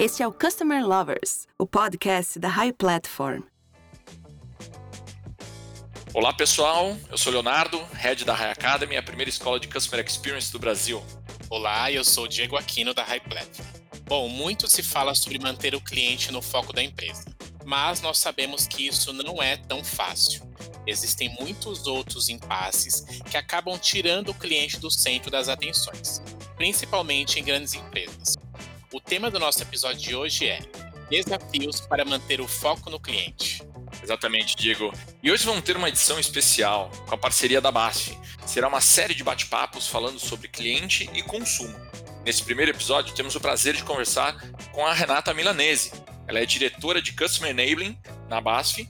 Este é o Customer Lovers, o podcast da High Platform. Olá pessoal, eu sou Leonardo, head da High Academy, a primeira escola de Customer Experience do Brasil. Olá, eu sou o Diego Aquino da High Platform. Bom, muito se fala sobre manter o cliente no foco da empresa, mas nós sabemos que isso não é tão fácil. Existem muitos outros impasses que acabam tirando o cliente do centro das atenções, principalmente em grandes empresas. O tema do nosso episódio de hoje é Desafios para manter o foco no cliente. Exatamente, Diego. E hoje vamos ter uma edição especial com a parceria da BASF. Será uma série de bate-papos falando sobre cliente e consumo. Nesse primeiro episódio, temos o prazer de conversar com a Renata Milanese. Ela é diretora de Customer Enabling na BASF.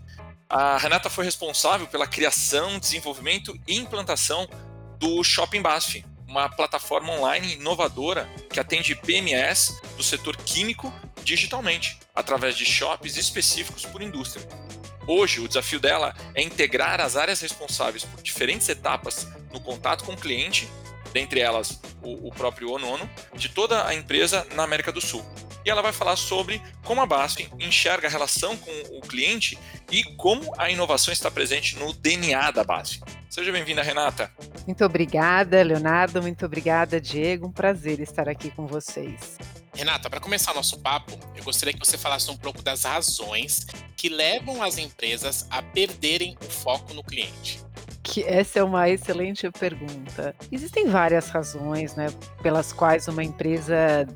A Renata foi responsável pela criação, desenvolvimento e implantação do Shopping BASF, uma plataforma online inovadora que atende PMS do setor químico digitalmente, através de shops específicos por indústria. Hoje, o desafio dela é integrar as áreas responsáveis por diferentes etapas no contato com o cliente, dentre elas o, o próprio ONONO, de toda a empresa na América do Sul. E ela vai falar sobre como a BASF enxerga a relação com o cliente e como a inovação está presente no DNA da BASF. Seja bem-vinda, Renata. Muito obrigada, Leonardo. Muito obrigada, Diego. Um prazer estar aqui com vocês. Renata, para começar nosso papo, eu gostaria que você falasse um pouco das razões que levam as empresas a perderem o foco no cliente. Essa é uma excelente pergunta. Existem várias razões, né, pelas quais uma empresa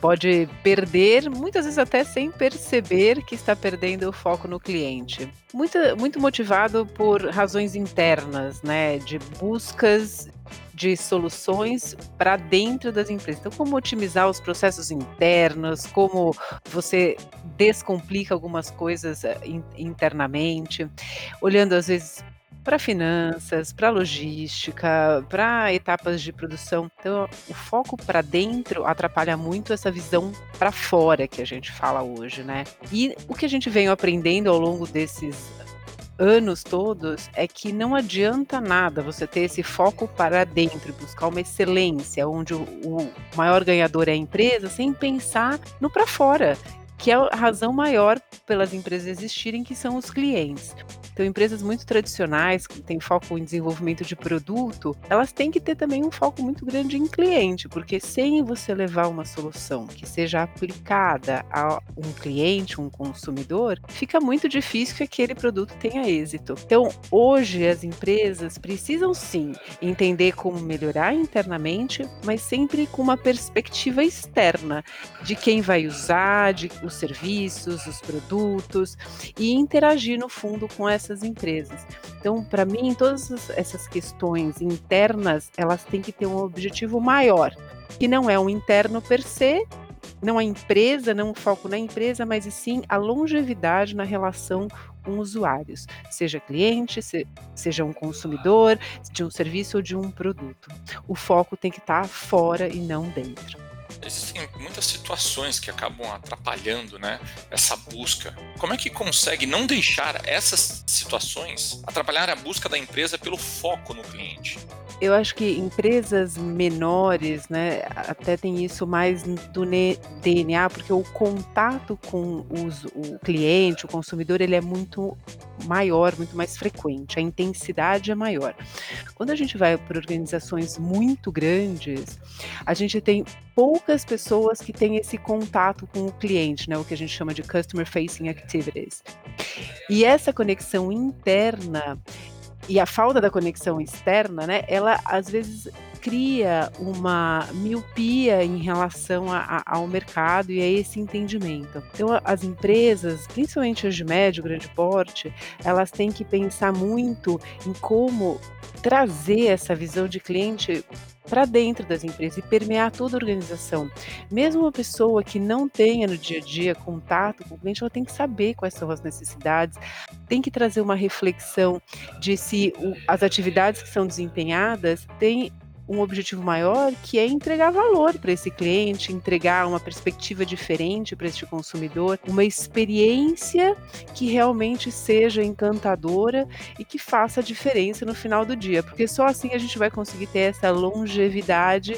pode perder, muitas vezes até sem perceber que está perdendo o foco no cliente. Muito, muito motivado por razões internas, né, de buscas de soluções para dentro das empresas. Então, como otimizar os processos internos, como você descomplica algumas coisas eh, internamente, olhando às vezes para finanças, para logística, para etapas de produção. Então, o foco para dentro atrapalha muito essa visão para fora que a gente fala hoje, né? E o que a gente vem aprendendo ao longo desses anos todos é que não adianta nada você ter esse foco para dentro, buscar uma excelência, onde o, o maior ganhador é a empresa, sem pensar no para fora, que é a razão maior pelas empresas existirem, que são os clientes. Então, empresas muito tradicionais, que têm foco em desenvolvimento de produto, elas têm que ter também um foco muito grande em cliente, porque sem você levar uma solução que seja aplicada a um cliente, um consumidor, fica muito difícil que aquele produto tenha êxito. Então, hoje as empresas precisam sim entender como melhorar internamente, mas sempre com uma perspectiva externa de quem vai usar, de serviços, os produtos e interagir no fundo com essa essas empresas. Então, para mim, todas essas questões internas, elas têm que ter um objetivo maior, que não é um interno per se, não a empresa, não o foco na empresa, mas e sim a longevidade na relação com usuários, seja cliente, se, seja um consumidor de um serviço ou de um produto. O foco tem que estar tá fora e não dentro existem muitas situações que acabam atrapalhando né, essa busca. Como é que consegue não deixar essas situações atrapalhar a busca da empresa pelo foco no cliente? Eu acho que empresas menores, né, até tem isso mais do DNA, porque o contato com os, o cliente, o consumidor, ele é muito maior, muito mais frequente, a intensidade é maior. Quando a gente vai para organizações muito grandes, a gente tem poucas pessoas que têm esse contato com o cliente, né, o que a gente chama de customer facing activities. E essa conexão interna e a falta da conexão externa, né, ela às vezes cria uma miopia em relação a, a, ao mercado e a esse entendimento. Então, as empresas, principalmente as de médio, grande porte, elas têm que pensar muito em como trazer essa visão de cliente para dentro das empresas e permear toda a organização. Mesmo uma pessoa que não tenha no dia a dia contato com o cliente, ela tem que saber quais são as necessidades, tem que trazer uma reflexão de se o, as atividades que são desempenhadas têm um objetivo maior, que é entregar valor para esse cliente, entregar uma perspectiva diferente para este consumidor, uma experiência que realmente seja encantadora e que faça a diferença no final do dia, porque só assim a gente vai conseguir ter essa longevidade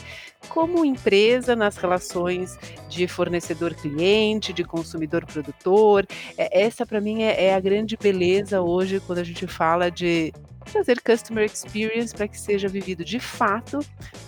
como empresa nas relações de fornecedor-cliente, de consumidor-produtor. É, essa, para mim, é, é a grande beleza hoje quando a gente fala de trazer customer experience para que seja vivido de fato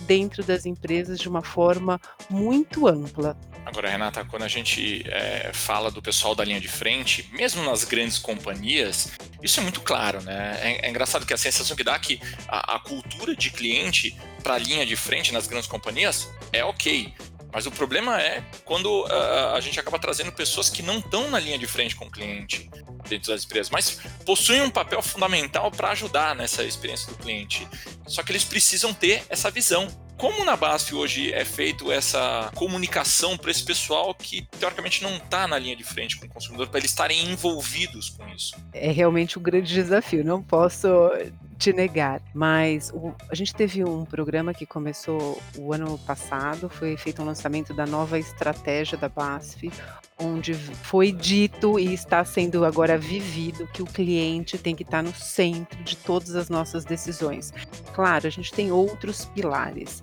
dentro das empresas de uma forma muito ampla. Agora, Renata, quando a gente é, fala do pessoal da linha de frente, mesmo nas grandes companhias, isso é muito claro, né? É, é engraçado que a sensação que dá é que a, a cultura de cliente para a linha de frente nas grandes companhias é ok. Mas o problema é quando uh, a gente acaba trazendo pessoas que não estão na linha de frente com o cliente dentro das empresas, mas possuem um papel fundamental para ajudar nessa experiência do cliente. Só que eles precisam ter essa visão. Como na BASF hoje é feito essa comunicação para esse pessoal que teoricamente não está na linha de frente com o consumidor, para eles estarem envolvidos com isso? É realmente um grande desafio. Não posso te negar. Mas o, a gente teve um programa que começou o ano passado, foi feito um lançamento da nova estratégia da BASF, onde foi dito e está sendo agora vivido que o cliente tem que estar no centro de todas as nossas decisões. Claro, a gente tem outros pilares,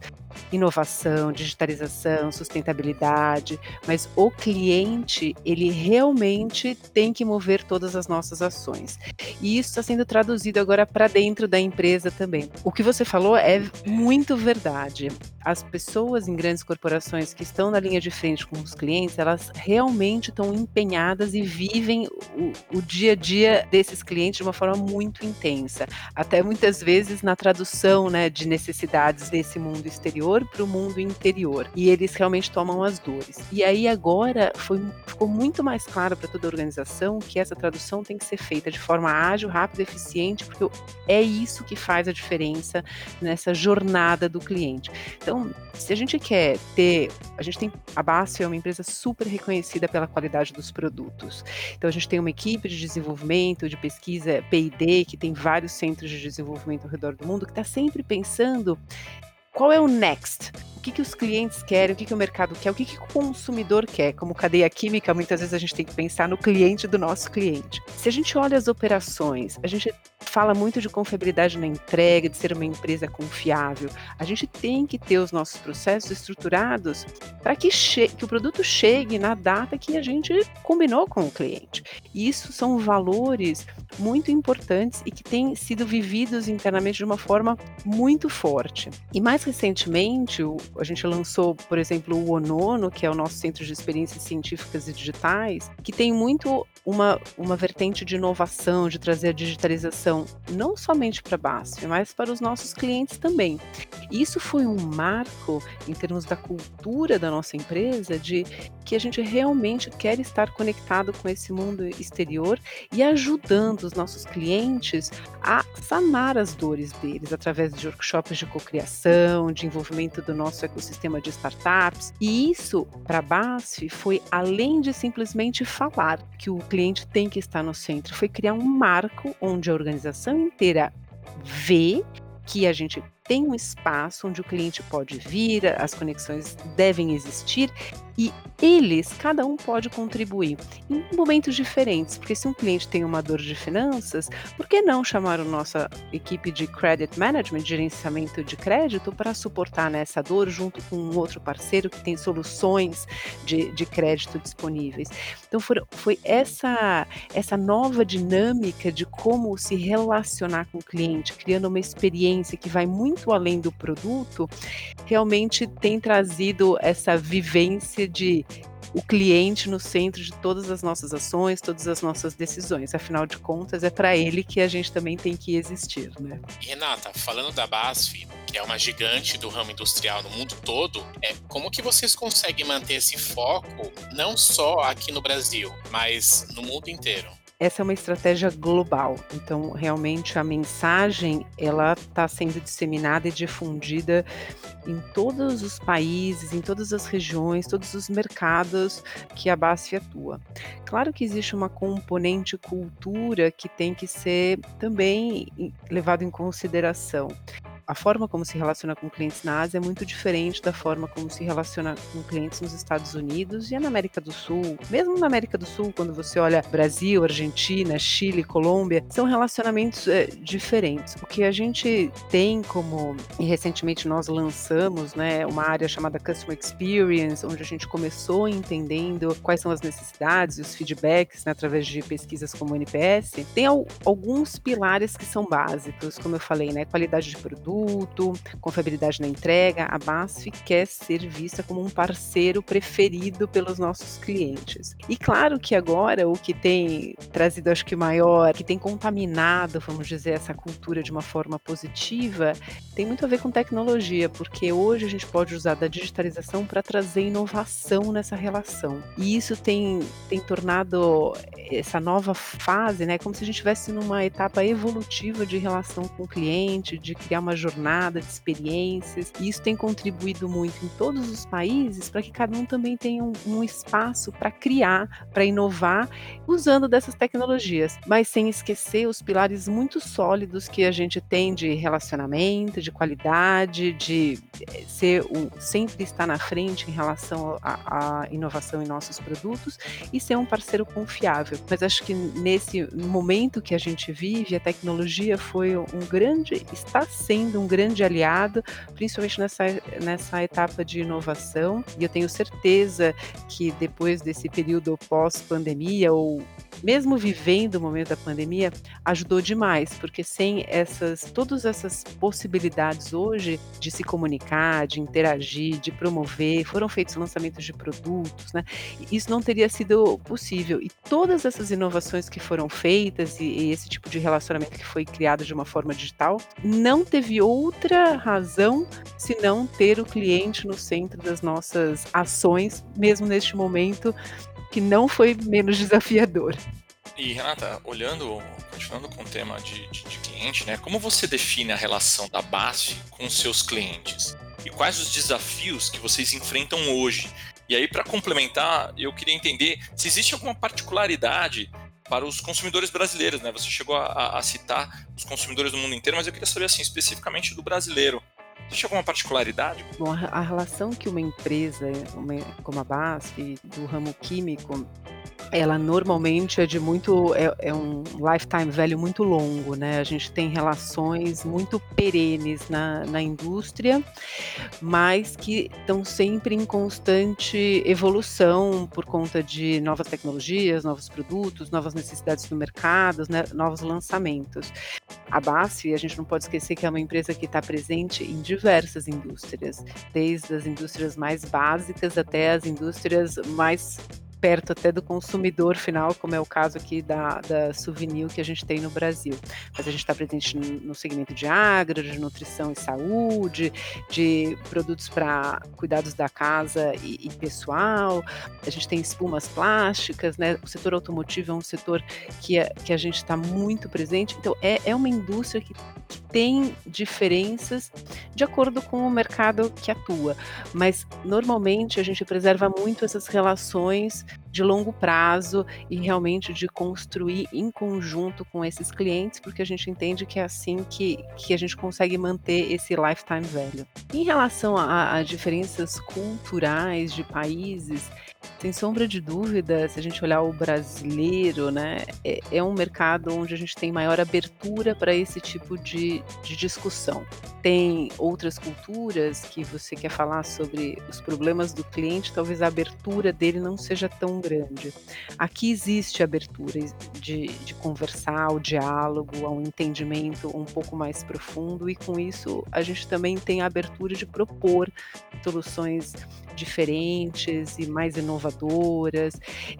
inovação, digitalização, sustentabilidade, mas o cliente, ele realmente tem que mover todas as nossas ações. E isso está sendo traduzido agora para dentro da empresa também. O que você falou é muito verdade. As pessoas em grandes corporações que estão na linha de frente com os clientes, elas realmente estão empenhadas e vivem o, o dia a dia desses clientes de uma forma muito intensa, até muitas vezes na tradução né, de necessidades desse mundo exterior exterior para o mundo interior. E eles realmente tomam as dores. E aí agora foi, ficou muito mais claro para toda a organização que essa tradução tem que ser feita de forma ágil, rápida, eficiente, porque é isso que faz a diferença nessa jornada do cliente. Então, se a gente quer ter, a gente tem a BASF é uma empresa super reconhecida pela qualidade dos produtos. Então a gente tem uma equipe de desenvolvimento, de pesquisa P&D, que tem vários centros de desenvolvimento ao redor do mundo, que está sempre pensando qual é o next? O que, que os clientes querem, o que, que o mercado quer, o que, que o consumidor quer. Como cadeia química, muitas vezes a gente tem que pensar no cliente do nosso cliente. Se a gente olha as operações, a gente fala muito de confiabilidade na entrega, de ser uma empresa confiável. A gente tem que ter os nossos processos estruturados para que, que o produto chegue na data que a gente combinou com o cliente. E isso são valores muito importantes e que têm sido vividos internamente de uma forma muito forte. E mais recentemente, a gente lançou, por exemplo, o ONONO, que é o nosso Centro de Experiências Científicas e Digitais, que tem muito uma, uma vertente de inovação, de trazer a digitalização, não somente para a BASF, mas para os nossos clientes também. Isso foi um marco em termos da cultura da nossa empresa, de que a gente realmente quer estar conectado com esse mundo exterior e ajudando os nossos clientes a sanar as dores deles através de workshops de cocriação, de envolvimento do nosso ecossistema de startups. E isso, para a BASF, foi além de simplesmente falar que o cliente tem que estar no centro, foi criar um marco onde a organização inteira vê que a gente tem um espaço onde o cliente pode vir, as conexões devem existir e eles, cada um pode contribuir em momentos diferentes, porque se um cliente tem uma dor de finanças, por que não chamar a nossa equipe de credit management, gerenciamento de crédito, para suportar nessa dor junto com um outro parceiro que tem soluções de, de crédito disponíveis? Então foi, foi essa, essa nova dinâmica de como se relacionar com o cliente, criando uma experiência que vai muito muito além do produto, realmente tem trazido essa vivência de o cliente no centro de todas as nossas ações, todas as nossas decisões. Afinal de contas, é para ele que a gente também tem que existir, né? Renata, falando da BASF, que é uma gigante do ramo industrial no mundo todo, é como que vocês conseguem manter esse foco não só aqui no Brasil, mas no mundo inteiro? Essa é uma estratégia global. Então, realmente a mensagem ela está sendo disseminada e difundida em todos os países, em todas as regiões, todos os mercados que a BASF atua. Claro que existe uma componente cultura que tem que ser também levado em consideração. A forma como se relaciona com clientes na Ásia é muito diferente da forma como se relaciona com clientes nos Estados Unidos e na América do Sul. Mesmo na América do Sul, quando você olha Brasil, Argentina, Chile, Colômbia, são relacionamentos é, diferentes. O que a gente tem como, e recentemente nós lançamos, né, uma área chamada Customer Experience, onde a gente começou entendendo quais são as necessidades e os feedbacks né, através de pesquisas como o NPS, tem alguns pilares que são básicos, como eu falei, né, qualidade de produto, confiabilidade na entrega. A BASF quer ser vista como um parceiro preferido pelos nossos clientes. E claro que agora o que tem trazido, acho que maior, que tem contaminado, vamos dizer, essa cultura de uma forma positiva, tem muito a ver com tecnologia, porque hoje a gente pode usar da digitalização para trazer inovação nessa relação. E isso tem, tem tornado essa nova fase, né, como se a gente estivesse numa etapa evolutiva de relação com o cliente, de criar uma jornada de experiências. E isso tem contribuído muito em todos os países para que cada um também tenha um, um espaço para criar, para inovar, usando dessas tecnologias, mas sem esquecer os pilares muito sólidos que a gente tem de relacionamento, de qualidade, de eh, ser um, sempre estar na frente em relação à inovação em nossos produtos e ser um parceiro confiável. Mas acho que nesse momento que a gente vive, a tecnologia foi um grande, está sendo um grande aliado, principalmente nessa, nessa etapa de inovação. E eu tenho certeza que depois desse período pós-pandemia, ou mesmo vivendo o momento da pandemia, ajudou demais, porque sem essas, todas essas possibilidades hoje de se comunicar, de interagir, de promover, foram feitos lançamentos de produtos, né? Isso não teria sido possível. E todas essas inovações que foram feitas e, e esse tipo de relacionamento que foi criado de uma forma digital, não teve outra razão senão ter o cliente no centro das nossas ações, mesmo neste momento que não foi menos desafiador. E Renata, olhando, continuando com o tema de, de, de cliente, né? Como você define a relação da BASF com seus clientes? E quais os desafios que vocês enfrentam hoje? E aí, para complementar, eu queria entender se existe alguma particularidade para os consumidores brasileiros, né? Você chegou a, a, citar os consumidores do mundo inteiro, mas eu queria saber assim especificamente do brasileiro. Existe alguma particularidade? Bom, a relação que uma empresa como a BASF, do ramo químico, ela normalmente é de muito é, é, um lifetime value muito longo, né? A gente tem relações muito perenes na, na indústria, mas que estão sempre em constante evolução por conta de novas tecnologias, novos produtos, novas necessidades do mercado, né? novos lançamentos. A BASF, a gente não pode esquecer que é uma empresa que está presente em diversas indústrias, desde as indústrias mais básicas até as indústrias mais perto até do consumidor final, como é o caso aqui da, da Souvenir que a gente tem no Brasil. Mas a gente está presente no segmento de agro, de nutrição e saúde, de produtos para cuidados da casa e, e, pessoal. A gente tem espumas plásticas, né? O setor automotivo é um setor que, é, que a gente está muito presente. Então, é, é uma indústria que, que tem diferenças de acordo com o mercado que atua. Mas, normalmente, a gente preserva muito essas relações de longo prazo e realmente de construir em conjunto com esses clientes, porque a gente entende que é assim que, que a gente consegue manter esse lifetime value. Em relação a, a diferenças culturais de países, sem sombra de dúvida, se a gente olhar o brasileiro, né, é, é um mercado onde a gente tem maior abertura para esse tipo de, de discussão. Tem outras culturas que você quer falar sobre os problemas do cliente, talvez a abertura dele não seja tão grande. Aqui existe abertura de, de conversar, o diálogo, ao entendimento um pouco mais profundo, e com isso a gente também tem a abertura de propor soluções diferentes e mais inovadoras.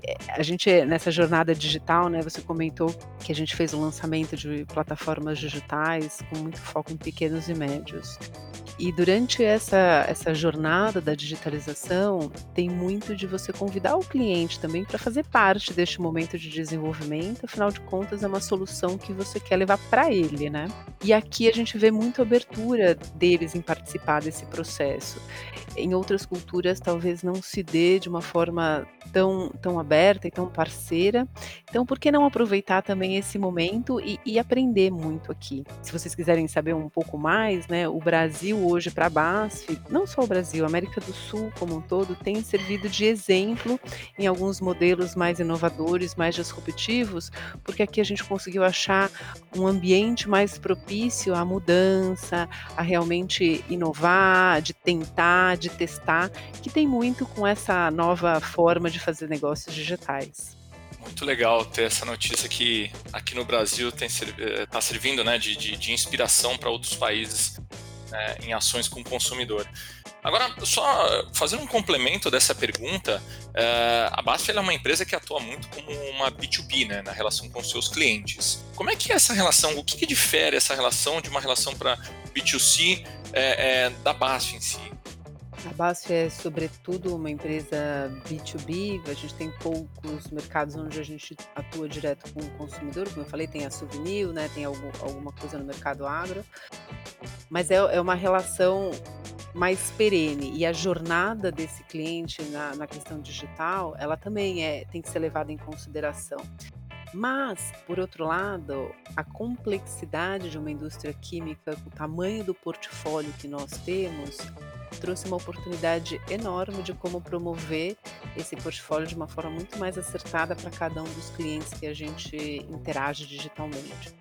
Eh, a gente, nessa jornada digital, né, você comentou que a gente fez o um lançamento de plataformas digitais com muito foco em pequenos e médios. E durante essa, essa jornada da digitalização, tem muito de você convidar o cliente também para fazer parte deste momento de desenvolvimento, afinal de contas, é uma solução que você quer levar para ele, né? E aqui a gente vê muito abertura deles em participar desse processo. Em outras culturas, talvez não se dê de uma forma tão, tão aberta e tão parceira. Então, por que não aproveitar também esse momento e, e aprender muito aqui? Se vocês quiserem saber um pouco mais, né, o Brasil hoje para a BASF, não só o Brasil, a América do Sul como um todo, tem servido de exemplo em alguns modelos mais inovadores, mais disruptivos, porque aqui a gente conseguiu achar um ambiente mais propício à mudança, a realmente inovar, de tentar, de testar, que tem muito com essa nova forma de fazer negócios digitais. Muito legal ter essa notícia que aqui no Brasil está eh, servindo né, de, de, de inspiração para outros países né, em ações com o consumidor. Agora, só fazendo um complemento dessa pergunta, uh, a BASF é uma empresa que atua muito como uma B2B, né, na relação com seus clientes. Como é que é essa relação? O que, que difere essa relação de uma relação para B2C é, é, da BASF em si? A BASF é, sobretudo, uma empresa B2B. A gente tem poucos mercados onde a gente atua direto com o consumidor. Como eu falei, tem a Souvenir, né? tem algum, alguma coisa no mercado agro. Mas é, é uma relação mais perene. E a jornada desse cliente na, na questão digital, ela também é, tem que ser levada em consideração. Mas, por outro lado, a complexidade de uma indústria química, o tamanho do portfólio que nós temos, trouxe uma oportunidade enorme de como promover esse portfólio de uma forma muito mais acertada para cada um dos clientes que a gente interage digitalmente.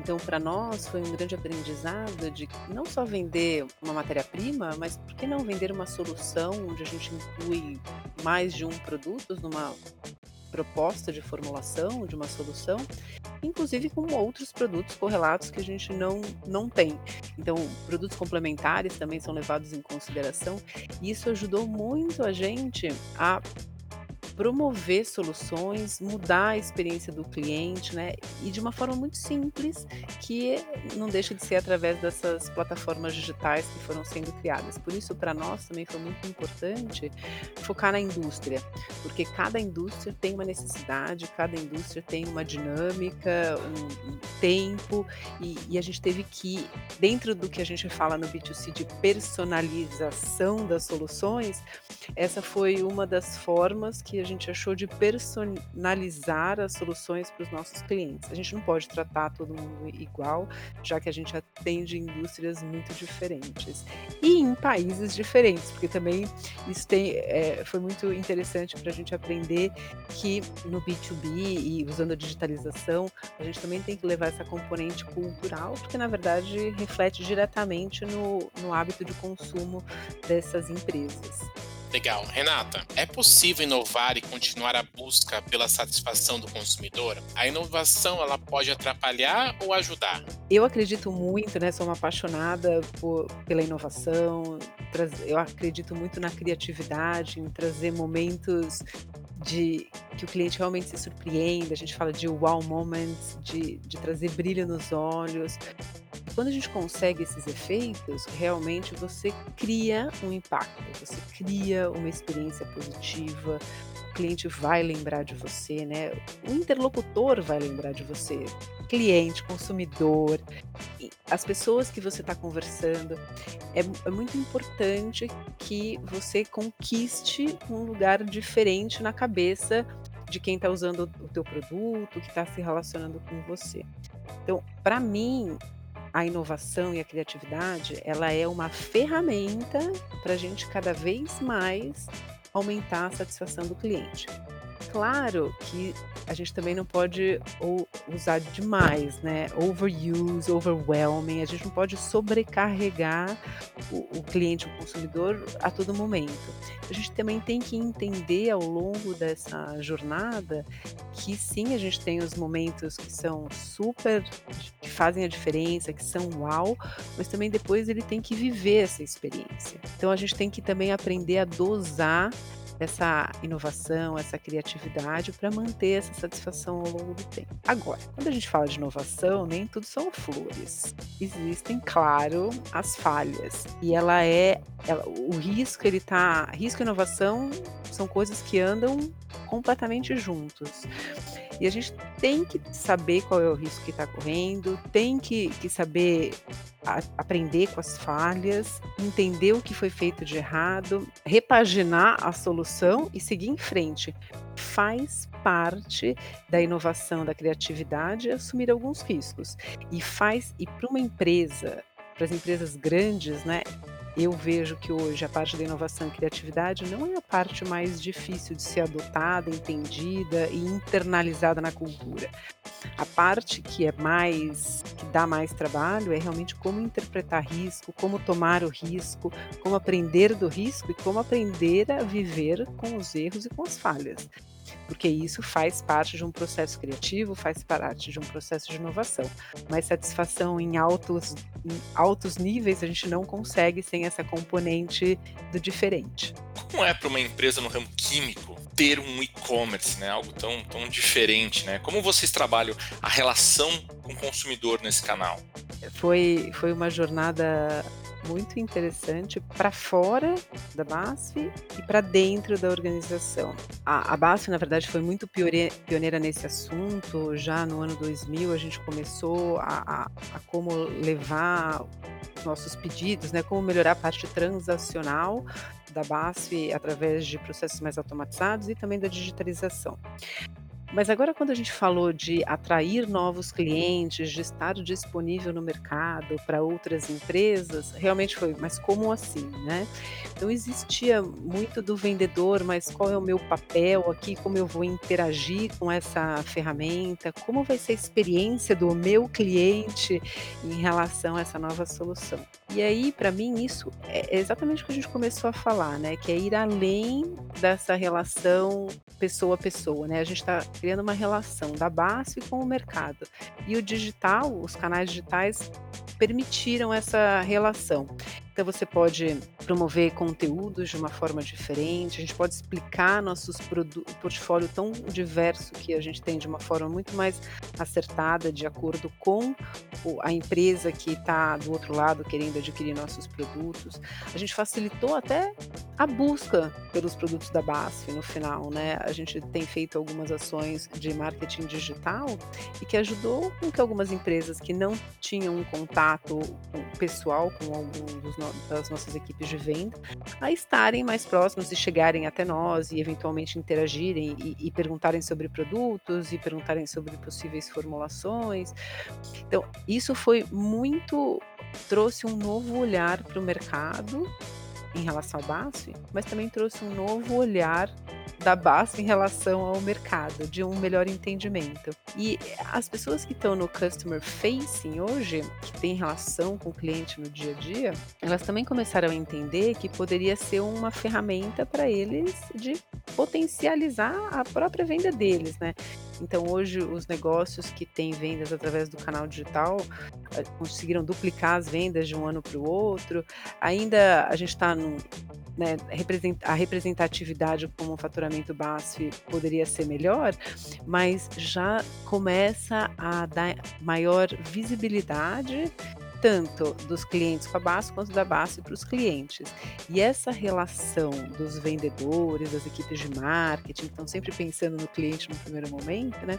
Então, para nós, foi um grande aprendizado de não só vender uma matéria-prima, mas por que não vender uma solução onde a gente inclui mais de um produto numa proposta de formulação de uma solução, inclusive com outros produtos correlatos que a gente não, não tem. Então, produtos complementares também são levados em consideração, e isso ajudou muito a gente a promover soluções, mudar a experiência do cliente, né? E de uma forma muito simples, que não deixa de ser através dessas plataformas digitais que foram sendo criadas. Por isso, para nós também foi muito importante focar na indústria, porque cada indústria tem uma necessidade, cada indústria tem uma dinâmica, um, tempo, e, e a gente teve que, dentro do que a gente fala no B2C de personalização das soluções, essa foi uma das formas que a gente achou de personalizar as soluções para os nossos clientes. A gente não pode tratar todo mundo igual, já que a gente atende indústrias muito diferentes e em países diferentes, porque também isso tem, é, foi muito interessante para a gente aprender que no B2B e usando a digitalização, a gente também tem que levar essa componente cultural, porque na verdade reflete diretamente no, no hábito de consumo dessas empresas. Legal. Renata, é possível inovar e continuar a busca pela satisfação do consumidor? A inovação ela pode atrapalhar ou ajudar? Eu acredito muito, né? Sou uma apaixonada por, pela inovação. Eu acredito muito na criatividade, em trazer momentos de que o cliente realmente se surpreenda. A gente fala de wow moments, de, de trazer brilho nos olhos quando a gente consegue esses efeitos, realmente você cria um impacto, você cria uma experiência positiva, o cliente vai lembrar de você, né? O interlocutor vai lembrar de você, cliente, consumidor, as pessoas que você está conversando. É, é muito importante que você conquiste um lugar diferente na cabeça de quem está usando o teu produto, que está se relacionando com você. Então, para mim, a inovação e a criatividade, ela é uma ferramenta para a gente cada vez mais aumentar a satisfação do cliente. Claro que a gente também não pode usar demais, né? Overuse, overwhelming. A gente não pode sobrecarregar o, o cliente, o consumidor a todo momento. A gente também tem que entender ao longo dessa jornada que sim, a gente tem os momentos que são super, que fazem a diferença, que são uau, mas também depois ele tem que viver essa experiência. Então a gente tem que também aprender a dosar essa inovação, essa criatividade para manter essa satisfação ao longo do tempo. Agora, quando a gente fala de inovação, nem tudo são flores. Existem, claro, as falhas. E ela é, ela, o risco, ele tá, risco e inovação são coisas que andam completamente juntos. E a gente tem que saber qual é o risco que está correndo, tem que, que saber aprender com as falhas, entender o que foi feito de errado, repaginar a solução e seguir em frente. Faz parte da inovação, da criatividade, assumir alguns riscos. E faz, e para uma empresa, para as empresas grandes, né, eu vejo que hoje a parte da inovação e criatividade não é a parte mais difícil de ser adotada, entendida e internalizada na cultura. A parte que é mais que dá mais trabalho é realmente como interpretar risco, como tomar o risco, como aprender do risco e como aprender a viver com os erros e com as falhas porque isso faz parte de um processo criativo, faz parte de um processo de inovação. Mas satisfação em altos, em altos níveis a gente não consegue sem essa componente do diferente. Como é para uma empresa no ramo químico ter um e-commerce, né? Algo tão, tão diferente, né? Como vocês trabalham a relação com o consumidor nesse canal? Foi, foi uma jornada muito interessante para fora da BASF e para dentro da organização. A, a BASF, na verdade, foi muito pioneira nesse assunto. Já no ano 2000, a gente começou a, a, a como levar nossos pedidos, né, como melhorar a parte transacional da BASF através de processos mais automatizados e também da digitalização. Mas agora, quando a gente falou de atrair novos clientes, de estar disponível no mercado para outras empresas, realmente foi, mas como assim, né? Então, existia muito do vendedor, mas qual é o meu papel aqui, como eu vou interagir com essa ferramenta, como vai ser a experiência do meu cliente em relação a essa nova solução. E aí, para mim, isso é exatamente o que a gente começou a falar, né? Que é ir além dessa relação pessoa a pessoa, né? A gente está criando uma relação da base com o mercado. E o digital, os canais digitais permitiram essa relação. Então você pode promover conteúdos de uma forma diferente, a gente pode explicar nossos portfólio tão diverso que a gente tem de uma forma muito mais acertada, de acordo com a empresa que está do outro lado querendo adquirir nossos produtos. A gente facilitou até a busca pelos produtos da BASF no final, né? A gente tem feito algumas ações de marketing digital e que ajudou com que algumas empresas que não tinham um contato pessoal com algum dos das nossas equipes de venda, a estarem mais próximos e chegarem até nós e eventualmente interagirem e, e perguntarem sobre produtos e perguntarem sobre possíveis formulações. Então, isso foi muito trouxe um novo olhar para o mercado em relação ao BASF, mas também trouxe um novo olhar da base em relação ao mercado, de um melhor entendimento. E as pessoas que estão no customer facing hoje, que têm relação com o cliente no dia a dia, elas também começaram a entender que poderia ser uma ferramenta para eles de potencializar a própria venda deles, né? Então hoje os negócios que têm vendas através do canal digital conseguiram duplicar as vendas de um ano para o outro. Ainda a gente está num, né, a representatividade como faturamento BASF poderia ser melhor, mas já começa a dar maior visibilidade tanto dos clientes com a base quanto da base para os clientes. E essa relação dos vendedores, das equipes de marketing, que estão sempre pensando no cliente no primeiro momento, né,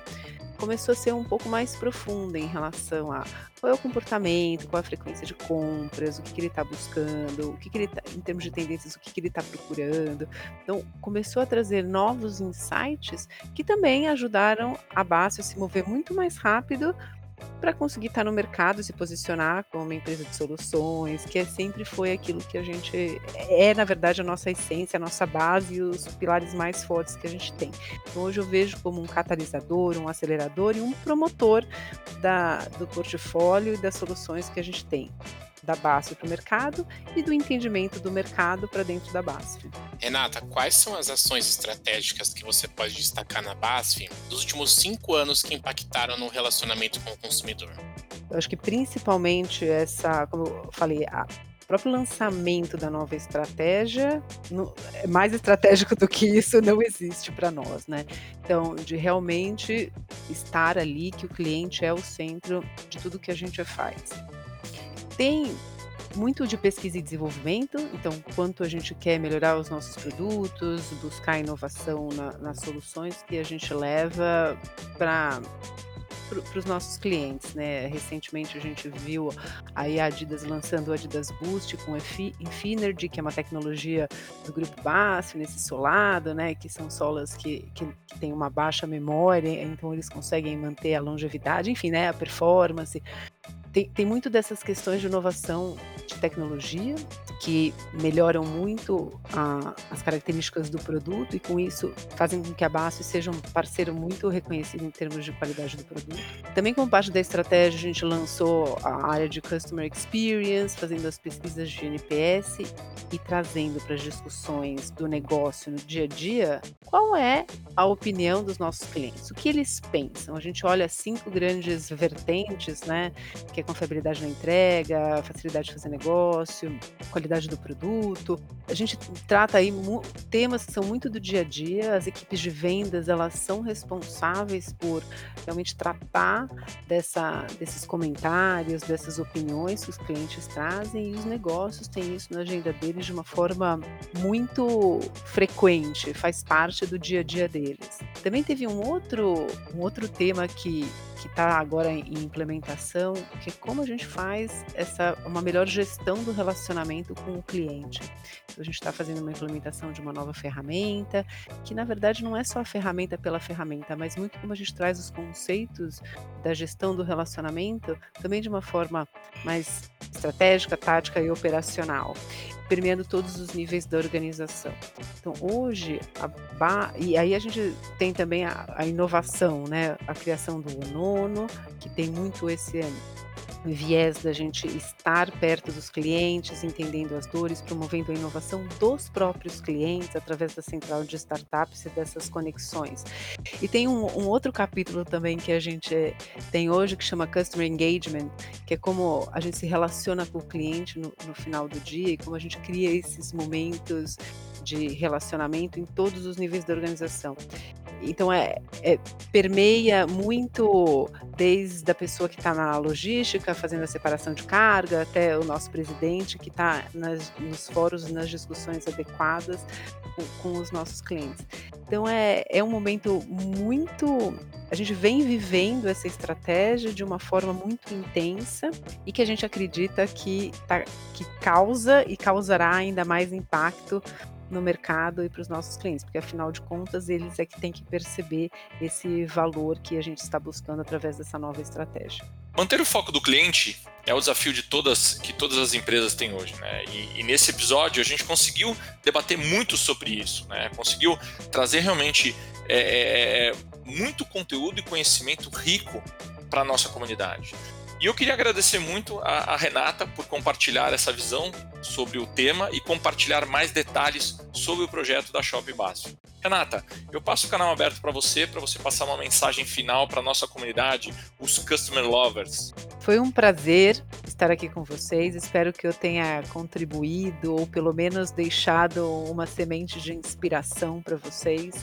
começou a ser um pouco mais profunda em relação a qual é o comportamento, qual é a frequência de compras, o que, que ele está buscando, o que, que ele tá, em termos de tendências, o que, que ele está procurando. Então, começou a trazer novos insights que também ajudaram a base a se mover muito mais rápido para conseguir estar tá no mercado, se posicionar como uma empresa de soluções, que é, sempre foi aquilo que a gente é, na verdade, a nossa essência, a nossa base e os pilares mais fortes que a gente tem. Então, hoje eu vejo como um catalisador, um acelerador e um promotor da, do portfólio e das soluções que a gente tem da BASF para o mercado e do entendimento do mercado para dentro da BASF. Renata, quais são as ações estratégicas que você pode destacar na BASF dos últimos cinco anos que impactaram no relacionamento com o consumidor? Eu acho que principalmente essa, como eu falei, a próprio lançamento da nova estratégia, no, é mais estratégico do que isso não existe para nós, né? Então, de realmente estar ali, que o cliente é o centro de tudo que a gente faz. Tem muito de pesquisa e desenvolvimento, então quanto a gente quer melhorar os nossos produtos, buscar inovação na, nas soluções que a gente leva para para os nossos clientes, né? Recentemente a gente viu aí a Adidas lançando o Adidas Boost com Infinergy, que é uma tecnologia do grupo BASF, nesse solado, né? Que são solas que, que, que têm uma baixa memória, então eles conseguem manter a longevidade, enfim, né? A performance tem, tem muito dessas questões de inovação de tecnologia que melhoram muito a, as características do produto e com isso fazem com que a BASF seja um parceiro muito reconhecido em termos de qualidade do produto. Também como parte da estratégia a gente lançou a área de Customer Experience, fazendo as pesquisas de NPS e trazendo para as discussões do negócio no dia a dia qual é a opinião dos nossos clientes, o que eles pensam. A gente olha cinco grandes vertentes, né, que é confiabilidade na entrega, facilidade de fazer negócio, qualidade do produto. A gente trata aí temas que são muito do dia a dia. As equipes de vendas elas são responsáveis por realmente tratar dessa, desses comentários, dessas opiniões que os clientes trazem e os negócios têm isso na agenda deles de uma forma muito frequente, faz parte do dia a dia deles. Também teve um outro, um outro tema que que está agora em implementação, que é como a gente faz essa uma melhor gestão do relacionamento com o cliente. Então, a gente está fazendo uma implementação de uma nova ferramenta, que na verdade não é só a ferramenta pela ferramenta, mas muito como a gente traz os conceitos da gestão do relacionamento também de uma forma mais estratégica, tática e operacional permeando todos os níveis da organização. Então, hoje, a e aí a gente tem também a, a inovação, né? A criação do nono, que tem muito esse viés da gente estar perto dos clientes, entendendo as dores, promovendo a inovação dos próprios clientes através da central de startups e dessas conexões. E tem um, um outro capítulo também que a gente tem hoje que chama Customer Engagement, que é como a gente se relaciona com o cliente no, no final do dia e como a gente cria esses momentos de relacionamento em todos os níveis da organização. Então é, é, permeia muito desde a pessoa que está na logística, fazendo a separação de carga, até o nosso presidente que está nos fóruns nas discussões adequadas com, com, os nossos clientes. Então é, é um momento muito. A gente vem vivendo essa estratégia de uma forma muito intensa e que a gente acredita que, tá, que causa e causará ainda mais impacto no mercado e para os nossos clientes, porque afinal de contas eles é que têm que perceber esse valor que a gente está buscando através dessa nova estratégia. Manter o foco do cliente é o desafio de todas que todas as empresas têm hoje, né? E, e nesse episódio a gente conseguiu debater muito sobre isso, né? Conseguiu trazer realmente é, é, é muito conteúdo e conhecimento rico para nossa comunidade. E eu queria agradecer muito a, a, Renata por compartilhar essa visão sobre o tema e compartilhar mais detalhes sobre o projeto da Shop Basf. Renata, eu passo o canal aberto para você, para você passar uma mensagem final para nossa comunidade, os Customer Lovers. Foi um prazer estar aqui com vocês. Espero que eu tenha contribuído ou pelo menos deixado uma semente de inspiração para vocês.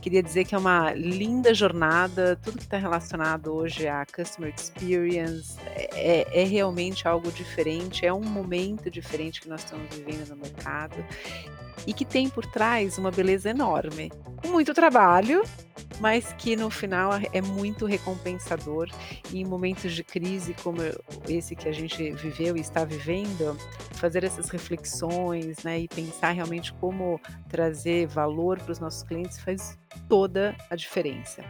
Queria dizer que é uma linda jornada. Tudo que está relacionado hoje à Customer Experience é, é realmente algo diferente. É um momento diferente que nós estamos vivendo no mercado e que tem por trás uma beleza enorme. Muito trabalho, mas que no final é muito recompensador. E em momentos de crise como esse que a gente viveu e está vivendo, fazer essas reflexões né, e pensar realmente como trazer valor para os nossos clientes faz toda a diferença.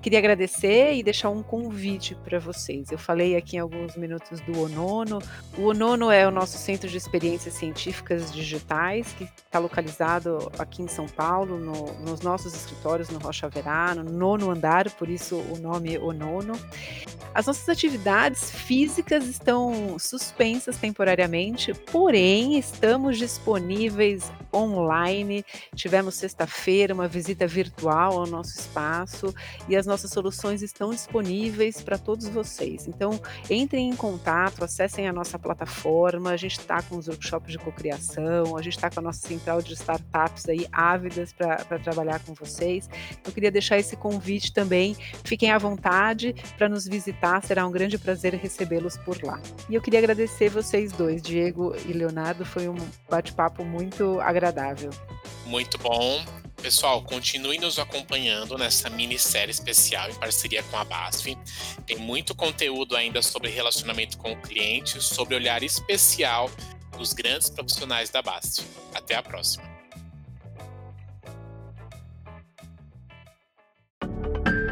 Queria agradecer e deixar um convite para vocês. Eu falei aqui em alguns minutos do Onono. O Onono é o nosso centro de experiências científicas digitais, que está localizado aqui em São Paulo, no, nos nossos escritórios no Rocha Verá, no nono andar, por isso o nome Onono. As nossas atividades físicas estão suspensas temporariamente, porém estamos disponíveis online. Tivemos sexta-feira uma visita virtual ao nosso espaço e as nossas soluções estão disponíveis para todos vocês. Então, entrem em contato, acessem a nossa plataforma. A gente está com os workshops de cocriação, a gente está com a nossa central de startups aí ávidas para trabalhar com vocês. Eu queria deixar esse convite também. Fiquem à vontade para nos visitar, será um grande prazer recebê-los por lá. E eu queria agradecer vocês dois, Diego e Leonardo, foi um bate-papo muito agradável. Muito bom. Pessoal, continue nos acompanhando nessa minissérie especial em parceria com a BASF. Tem muito conteúdo ainda sobre relacionamento com o cliente, sobre olhar especial dos grandes profissionais da BASF. Até a próxima.